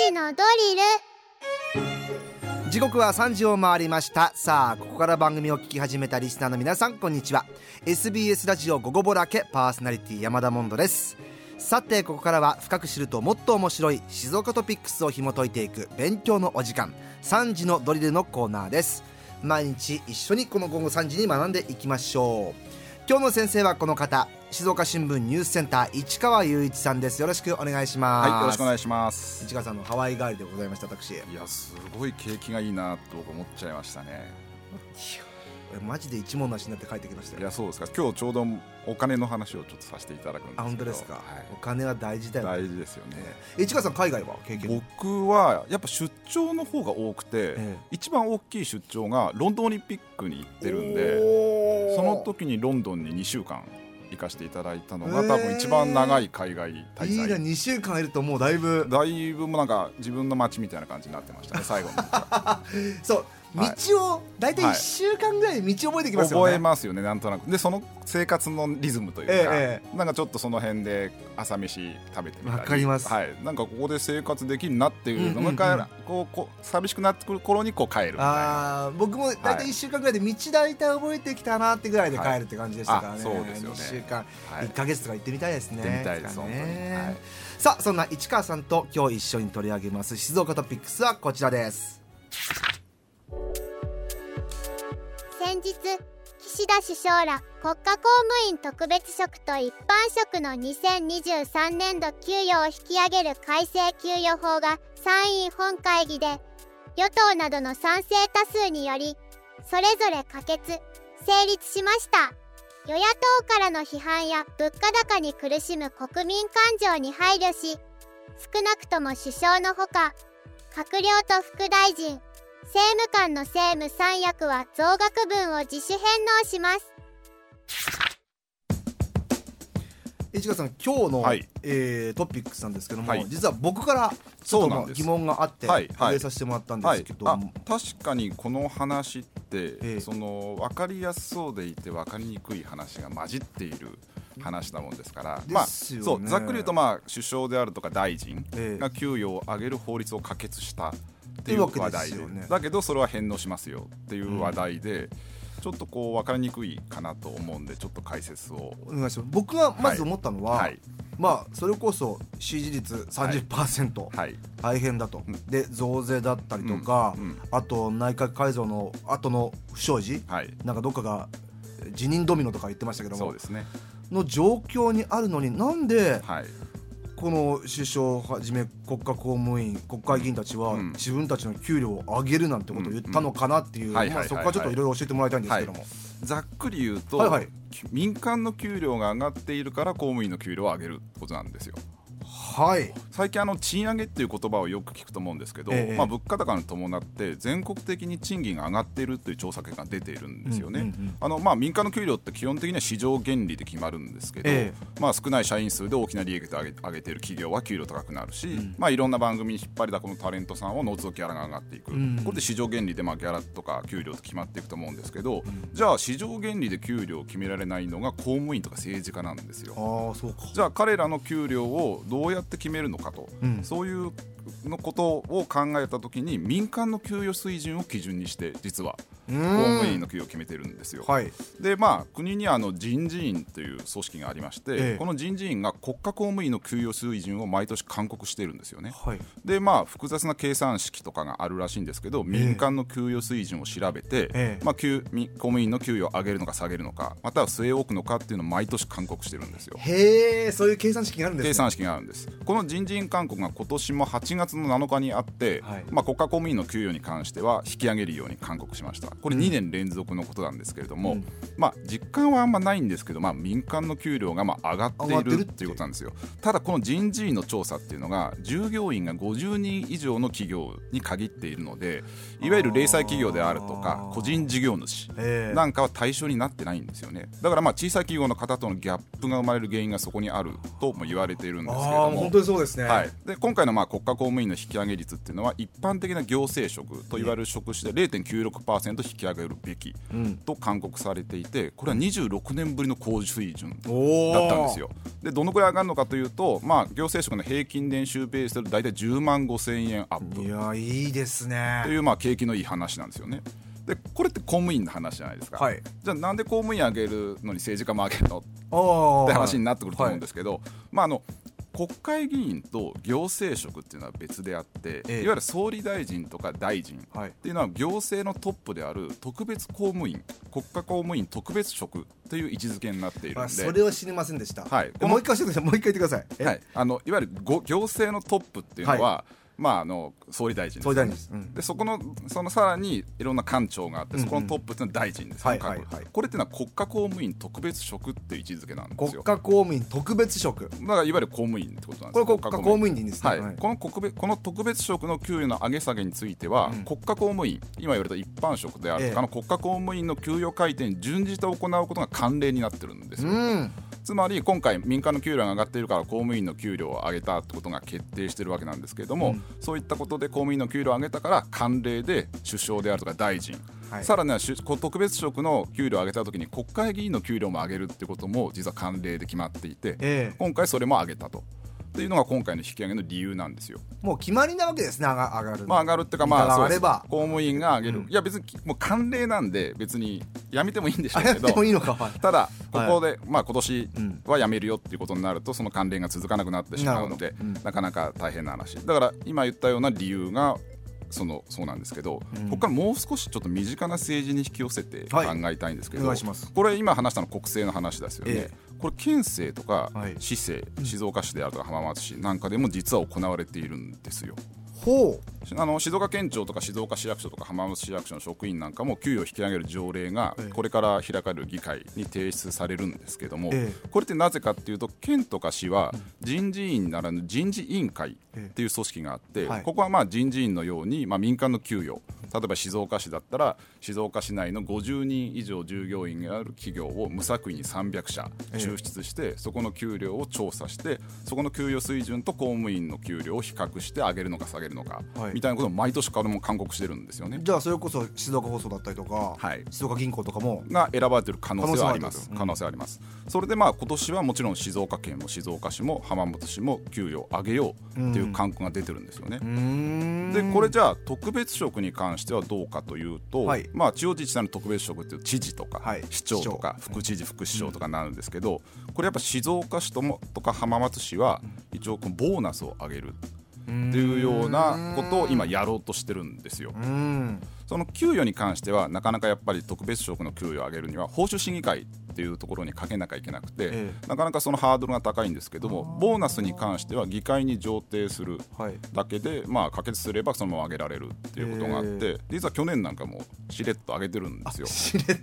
時のドリル。時刻は3時を回りました。さあここから番組を聞き始めたリスナーの皆さんこんにちは。SBS ラジオ午後ぼらけパーソナリティ山田モンドです。さてここからは深く知るともっと面白い静岡トピックスを紐解いていく勉強のお時間3時のドリルのコーナーです。毎日一緒にこの午後3時に学んでいきましょう。今日の先生はこの方静岡新聞ニュースセンター市川雄一さんです。よろしくお願いします。はいよろしくお願いします。市川さんのハワイ帰りでございました私。いやすごい景気がいいなと思っちゃいましたねマジで一問なしになって帰ってきましたいやそうですか。今日ちょうどお金の話をちょっとさせていただくんですけど。本当ですか、はい、お金は大事だよ、ね、大事ですよね、え市川さん海外は経験？僕はやっぱ出張の方が多くて、ええ、一番大きい出張がロンドンオリンピックに行ってるんでその時にロンドンに2週間行かせていただいたのが、多分一番長い海外滞在。いいな2週間いるともうだいぶ。だいぶもなんか自分の街みたいな感じになってましたね最後に そう道を大体1週間ぐらい道覚えてきますよね、覚えますよねなんとなく。でその生活のリズムというか、ええ、なんかちょっとその辺で朝飯食べてみたり。かります、はい、なんかここで生活できるなっていうのが、うんうんうん、こう寂しくなってくる頃にこう帰るみたいな。あ僕も大体1週間ぐらいで道大体覚えてきたなってぐらいで帰るって感じでしたからね、はい、そうですよね。1週間、はい、1か月とか行ってみたいですね。行ってみたいですね、はい、さあそんな市川さんと今日一緒に取り上げます静岡トピックスはこちらです先日岸田首相ら国家公務員特別職と一般職の2023年度給与を引き上げる改正給与法が参院本会議で与党などの賛成多数によりそれぞれ可決成立しました。与野党からの批判や物価高に苦しむ国民感情に配慮し少なくとも首相のほか閣僚と副大臣政務官の政務三役は増額分を自主返納します。市川さん今日の、はい、えー、トピックスなんですけども、はい、実は僕からちょっと疑問があって入れさせてもらったんですけど、はい。はい、確かにこの話って、えー、その分かりやすそうでいて分かりにくい話が混じっている話なもんですから、まあ、そうざっくり言うと、まあ、首相であるとか大臣が給与を上げる法律を可決した。っていう話題で、ね、だけどそれは返納しますよっていう話題で、うん、ちょっとこう分かりにくいかなと思うんでちょっと解説を。お願いします僕がまず思ったのは、はい、まあそれこそ支持率30%、はい、大変だと、で増税だったりとか、うん。うん、あと内閣改造の後の不祥事、はい、なんかどっかが辞任ドミノとか言ってましたけども。そうですね。の状況にあるのになんで、はい、この首相をはじめ国家公務員国会議員たちは自分たちの給料を上げるなんてことを言ったのかなっていうそこからちょっといろいろ教えてもらいたいんですけども、はい、ざっくり言うと、はいはい、民間の給料が上がっているから公務員の給料を上げることなんですよ。はい、最近あの賃上げっていう言葉をよく聞くと思うんですけど、ええ、まあ、物価高に伴って全国的に賃金が上がっているという調査結果が出ているんですよね。あのまあ、民間の給料って基本的には市場原理で決まるんですけど、え、まあ、少ない社員数で大きな利益を上げ上げている企業は給料高くなるし、うん、まあ、いろんな番組に引っ張りだこのタレントさんを除きギャラが上がっていく、うん、これで市場原理でまあギャラとか給料って決まっていくと思うんですけど、うん、じゃあ市場原理で給料を決められないのが公務員とか政治家なんですよ。あそうかじゃあ彼らの給料をどうやって決めるのかと、うん、そういうのことを考えた時に民間の給与水準を基準にして実は公務員の給与を決めてるんですよ。はい、でまあ国にはあの人事院という組織がありまして、ええ、この人事院が国家公務員の給与水準を毎年勧告してるんですよね。はい、でまあ複雑な計算式とかがあるらしいんですけど民間の給与水準を調べて、え、まあ、公務員の給与を上げるのか下げるのかまたは据え置くのかっていうのを毎年勧告してるんですよ。へえそういう計算式があるんです、ね、計算式があるんです。この人事院勧告が今年も8月の7日にあって、はい、まあ、国家公務員の給与に関しては引き上げるように勧告しました。これ2年連続のことなんですけれども、うん、まあ、実感はあんまないんですけど、まあ、民間の給料がまあ上がっているっていうことなんですよ。ただこの人事院の調査っていうのが従業員が50人以上の企業に限っているのでいわゆる零細企業であるとか個人事業主なんかは対象になってないんですよね。だからまあ小さい企業の方とのギャップが生まれる原因がそこにあるとも言われているんですけれども。本当にそうですね、はい、で今回のまあ国家公公務員の引き上げ率っていうのは一般的な行政職といわれる職種で0.96%引き上げるべきと勧告されていてこれは26年ぶりの高水準だったんですよ。でどのくらい上がるのかというと、まあ、行政職の平均年収ベースで大体10万5千円アップ。いやいいですね。という、まあ、景気のいい話なんですよね。でこれって公務員の話じゃないですか、はい、じゃあなんで公務員上げるのに政治家も上げるの？って話になってくると思うんですけど、はい、まあ、あの国会議員と行政職っていうのは別であって、ええ、いわゆる総理大臣とか大臣っていうのは行政のトップである特別公務員国家公務員特別職という位置づけになっているんで。それは知りませんでした、はい、もう一回教えてください。もう一回言ってください、はい、あのいわゆる行政のトップっていうのは、はいまあ、あの総理大臣総理大臣です、うん、でそこのそのさらにいろんな官庁があって、そこのトップっていうのは大臣です、はいはいはい、これっていうのは国家公務員特別職っていう位置づけなんですよ。国家公務員特別職。だからいわゆる公務員ってことなんですこれ国家公務員でいいんですね、はい、はい、この国別この特別職の給与の上げ下げについては、うん、国家公務員今言われた一般職であるとかの国家公務員の給与改定に準じて行うことが慣例になってるんですよ、うんつまり今回民間の給料が上がっているから公務員の給料を上げたってことが決定しているわけなんですけれども、うん、そういったことで公務員の給料を上げたから慣例で首相であるとか大臣はい、さらには特別職の給料を上げたときに国会議員の給料も上げるってことも実は慣例で決まっていて、えー、今回それも上げたと。っていうのが今回の引き上げの理由なんですよ。もう決まりなわけですね、上がる。まあ上がるっていうか、まあそうです。公務員が上げる、うん、いや別にもう慣例なんで別にやめてもいいんでしょうけど、いいただここで、はい、まあ今年はやめるよっていうことになるとその慣例が続かなくなってしまうので、うん、なかなか大変な話。だから今言ったような理由がそのそうなんですけど、うん、ここからもう少しちょっと身近な政治に引き寄せて考えたいんですけど、はい、これ今話したの国政の話ですよね、えこれ県政とか市政、はい、静岡市であるとか浜松市なんかでも実は行われているんですよ。ほう。あの静岡県庁とか静岡市役所とか浜松市役所の職員なんかも給与を引き上げる条例がこれから開かれる議会に提出されるんですけども、これってなぜかっていうと県とか市は人事院ならぬ人事委員会っていう組織があって、ここはまあ人事院のようにまあ民間の給与例えば静岡市だったら静岡市内の50人以上従業員がある企業を無作為に300社抽出して、そこの給料を調査してそこの給与水準と公務員の給料を比較して上げるのか下げるのか、はい、みたいなことを毎年からも勧告してるんですよね。じゃあそれこそ静岡放送だったりとか、はい、静岡銀行とかもが選ばれてる可能性はあります。可能性あります、うん、それでまあ今年はもちろん静岡県も静岡市も浜松市も給与を上げようっていう勧告が出てるんですよね、でこれじゃあ特別職に関してはどうかというと、はい、まあ地方自治体の特別職っていう知事とか、はい、市長とか副知事副市長とかなるんですけど、これやっぱ静岡市ともとか浜松市は一応ボーナスを上げるっていうようなことを今やろうとしてるんですよ。その給与に関してはなかなかやっぱり特別職の給与を上げるには報酬審議会っていうところにかけなきゃいけなくて、ええ、なかなかそのハードルが高いんですけどもボーナスに関しては議会に上呈するだけで、はい、まあ可決すればそのまま上げられるっていうことがあって、え、実は去年なんかもしれっと上げてるんですよ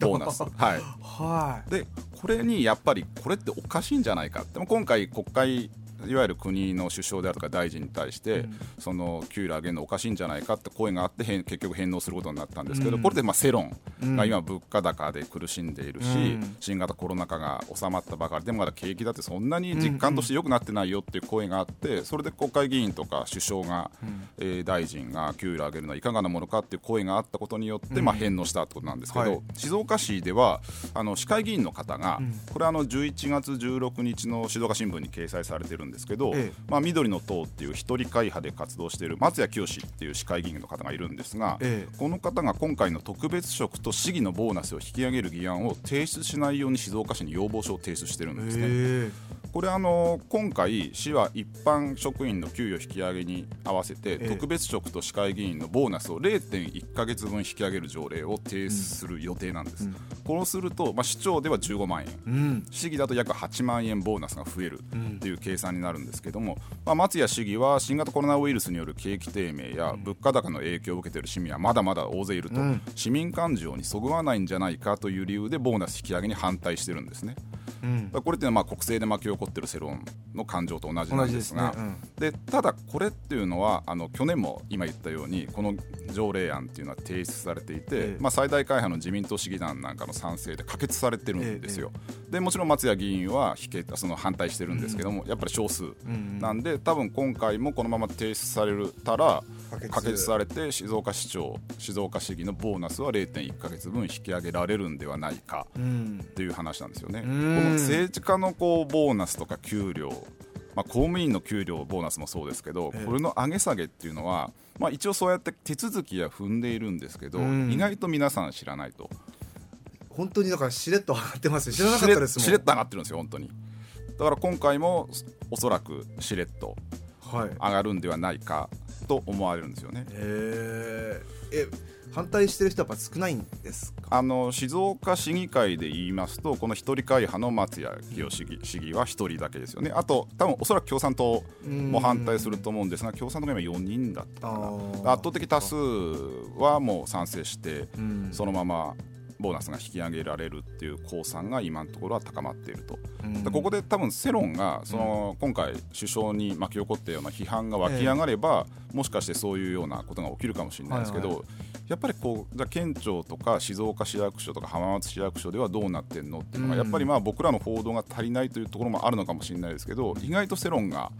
ボーナス。はい、はい、でこれにやっぱりこれっておかしいんじゃないかでも今回国会いわゆる国の首相であるとか大臣に対して、うん、その給料上げるのおかしいんじゃないかって声があって結局返納することになったんですけど、うん、これでまあ世論が今物価高で苦しんでいるし、うん、新型コロナ禍が収まったばかり。でもまだ景気だってそんなに実感として良くなってないよっていう声があってそれで国会議員とか首相が、えー、大臣が給料上げるのはいかがなものかっていう声があったことによってまあ返納したってことなんですけど、はい、静岡市ではあの市会議員の方がこれあの11月16日の静岡新聞に掲載されてるんですけど、ええ、まあ、緑の党っていう一人会派で活動している松谷清っていう市会議員の方がいるんですが、え、この方が今回の特別職と市議のボーナスを引き上げる議案を提出しないように静岡市に要望書を提出してるんですね。これあの今回市は一般職員の給与引き上げに合わせて、特別職と市会議員のボーナスを0.1か月分引き上げる条例を提出する予定なんです、うん、こうすると、まあ、市長では15万円、うん、市議だと約8万円ボーナスが増えるっていう計算になるんですけども、まあ、松屋市議は新型コロナウイルスによる景気低迷や物価高の影響を受けている市民はまだまだ大勢いると、市民感情にそぐわないんじゃないかという理由でボーナス引き上げに反対してるんですね。うん、これっていうのはまあ国政で巻き起こってる世論の感情と同じなんですが。で、ね。うん、ただこれっていうのはあの去年も今言ったようにこの条例案っていうのは提出されていて、えまあ、最大会派の自民党市議団なんかの賛成で可決されてるんですよ。え、でもちろん松屋議員は否決その反対してるんですけども、うん、やっぱり少数なんで多分今回もこのまま提出されたら可決。されて静岡市長静岡市議のボーナスは0.1か月分引き上げられるんではないかっていう話なんですよね。この政治家のこうボーナスとか給料まあ、公務員の給料ボーナスもそうですけど、これの上げ下げっていうのは、まあ、一応そうやって手続きは踏んでいるんですけど、意外と皆さん知らないと。本当にだからしれっと上がってます知らなかったですもん。しれっと上がってるんですよ本当に。だから今回もおそらくしれっと上がるんではないかと思われるんですよね。へえ反対してる人はやっぱ少ないんですあの静岡市議会で言いますとこの一人会派の松屋清市議市議は一人だけですよね。あと多分おそらく共産党も反対すると思うんですが共産党が今4人だったかな。圧倒的多数はもう賛成してそのままボーナスが引き上げられるっていう公算が今のところは高まっていると、でここで多分世論がその、今回首相に巻き起こったような批判が湧き上がれば、もしかしてそういうようなことが起きるかもしれないですけど、やっぱりこうじゃ県庁とか静岡市役所とか浜松市役所ではどうなってんのっていうのが、やっぱりまあ僕らの報道が足りないというところもあるのかもしれないですけど意外と世論が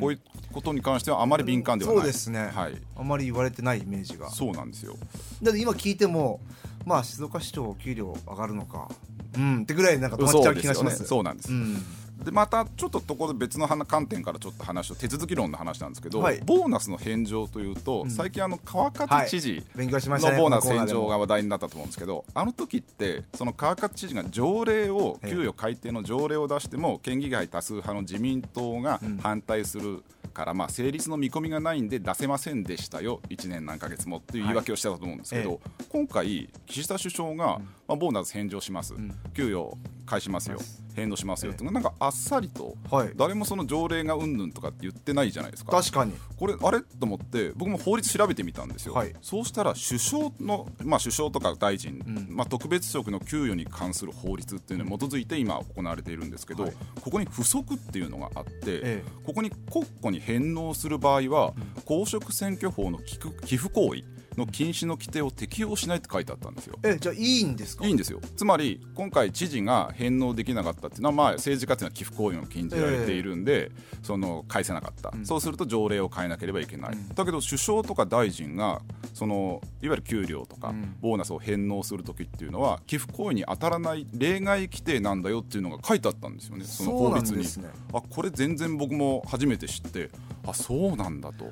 こういうことに関してはあまり敏感ではない、そうですね、はい、あまり言われてないイメージが。そうなんですよ。だって今聞いてもまあ静岡市長給料上がるのか。うんってぐらいなんか止まっちゃう気がします。そう、ね,、なんです、うん。でまたちょっとところ別の観点からちょっと話を手続き論の話なんですけど、はい、ボーナスの返上というと、うん、最近あの川勝知事のボーナス返上が話題になったと思うんですけど、あの時ってその川勝知事が条例を給与改定の条例を出しても県議会多数派の自民党が反対する。から、まあ、成立の見込みがないんで出せませんでしたよ、1年何ヶ月もっていう言い訳をしてたと思うんですけど、はい。ええ、今回、岸田首相が、まあ、ボーナス返上します、うん、給与返しますよ、返納しますよって、なんかあっさりと、はい、誰もその条例がうんぬんとかって言ってないじゃないですか。確かに。これあれ？と思って僕も法律調べてみたんですよ、はい、そうしたら首相の、まあ、首相とか大臣、うん、まあ、特別職の給与に関する法律っていうのに基づいて今行われているんですけど、はい、ここに不足っていうのがあって、ええ、ここに国庫に返納する場合は、うん、公職選挙法の寄付行為の禁止の規定を適用しないって書いてあったんですよ。えじゃあいいんですか？いいんですよ。つまり今回知事が返納できなかったっていうのは、まあ、政治家っていうのは寄付行為を禁じられているんで、えー、その返せなかった、うん、そうすると条例を変えなければいけない、うん、だけど首相とか大臣がそのいわゆる給料とかボーナスを返納する時っていうのは寄付行為に当たらない例外規定なんだよっていうのが書いてあったんですよね。その法律に、ね、あこれ全然僕も初めて知ってあそうなんだと。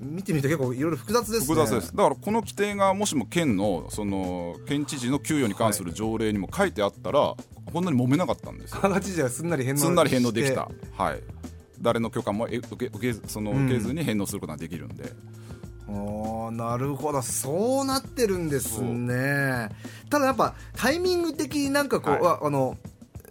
見てみて結構いろいろ複雑です、ね、複雑です。だからこの規定がもしも県のその県知事の給与に関する条例にも書いてあったら、はい、こんなに揉めなかったんですよ。知事はすんなり返納すんなり返納できた。はい。誰の許可も受け受けその受けずに返納することができるんで、うん、おなるほど。そうなってるんですね。ただやっぱタイミング的になんかこう、はい、あの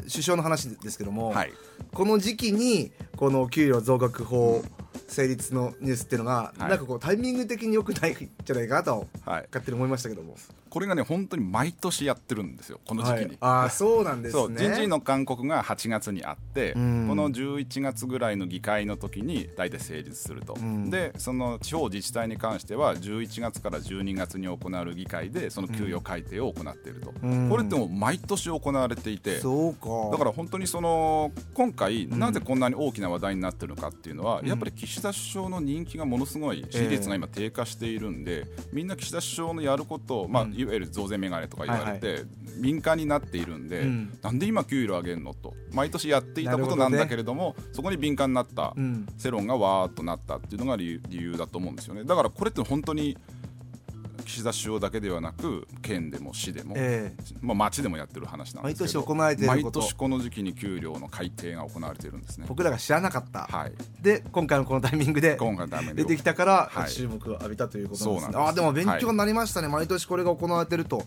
首相の話ですけども、はい、この時期にこの給料増額法、うん成立のニュースっていうのが、はい、なんかこうタイミング的によくないんじゃないかなと、はい、勝手に思いましたけどもこれがね本当に毎年やってるんですよこの時期に、はい、ああそうなんですね。人事の勧告が8月にあって、この11月ぐらいの議会の時に大体成立すると、でその地方自治体に関しては11月から12月に行われる議会でその給与改定を行っていると、これっても毎年行われていてそうか。だから本当にその今回なぜこんなに大きな話題になってるのかっていうのは、やっぱり岸田首相の人気がものすごい支持率が今低下しているんで、みんな岸田首相のやることを、まあ、いわゆる増税メガネとか言われて、敏感になっているんで、うん、なんで今給料上げるのと。毎年やっていたことなんだけれども、ね、そこに敏感になった世論がわーっとなったっていうのが理由だと思うんですよね。だからこれって本当に岸田首相だけではなく県でも市でも、えー、まあ、町でもやってる話なんですけど毎年行われていること。毎年この時期に給料の改定が行われているんですね。僕らが知らなかった、はい、で今回のこのタイミングで出てきたから注目を浴びたということなんですね、はい、あでも勉強になりましたね、はい、毎年これが行われてると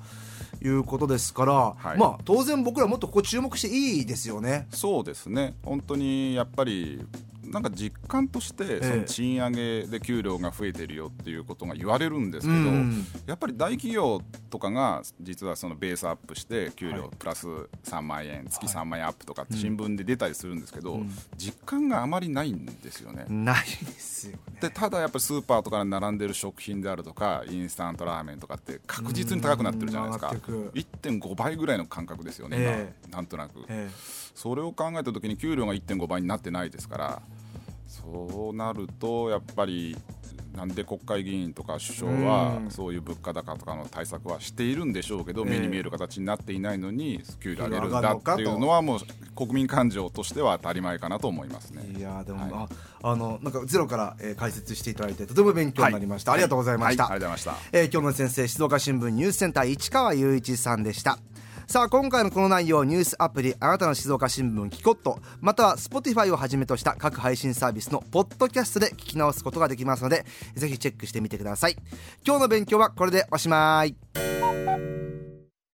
いうことですから、はい、まあ当然僕らもっとここ注目していいですよね。そうですね。本当にやっぱりなんか実感としてその賃上げで給料が増えてるよっていうことが言われるんですけど、うん、やっぱり大企業とかが実はそのベースアップして給料プラス3万円、月3万円アップとかって新聞で出たりするんですけど、実感があまりないんですよね。ないですよ、ね、でただやっぱりスーパーとかに並んでる食品であるとかインスタントラーメンとかって確実に高くなってるじゃないですか。1.5倍ぐらいの感覚ですよね、えー、今。なんとなく、えー、それを考えた時に給料が1.5倍になってないですからそうなるとやっぱりなんで国会議員とか首相はそういう物価高とかの対策はしているんでしょうけど、目に見える形になっていないのに給料上げるんだっていうのはもう国民感情としては当たり前かなと思いますね。いやでも、はい、あのなんかゼロから、えー、解説していただいてとても勉強になりました、はい、ありがとうございました。はい、ありがとうございました。えー、今日の先生静岡新聞ニュースセンター市川雄一さんでした。さあ今回のこの内容ニュースアプリあなたの静岡新聞キコットまたは Spotify をはじめとした各配信サービスのポッドキャストで聞き直すことができますのでぜひチェックしてみてください。今日の勉強はこれでおしまい。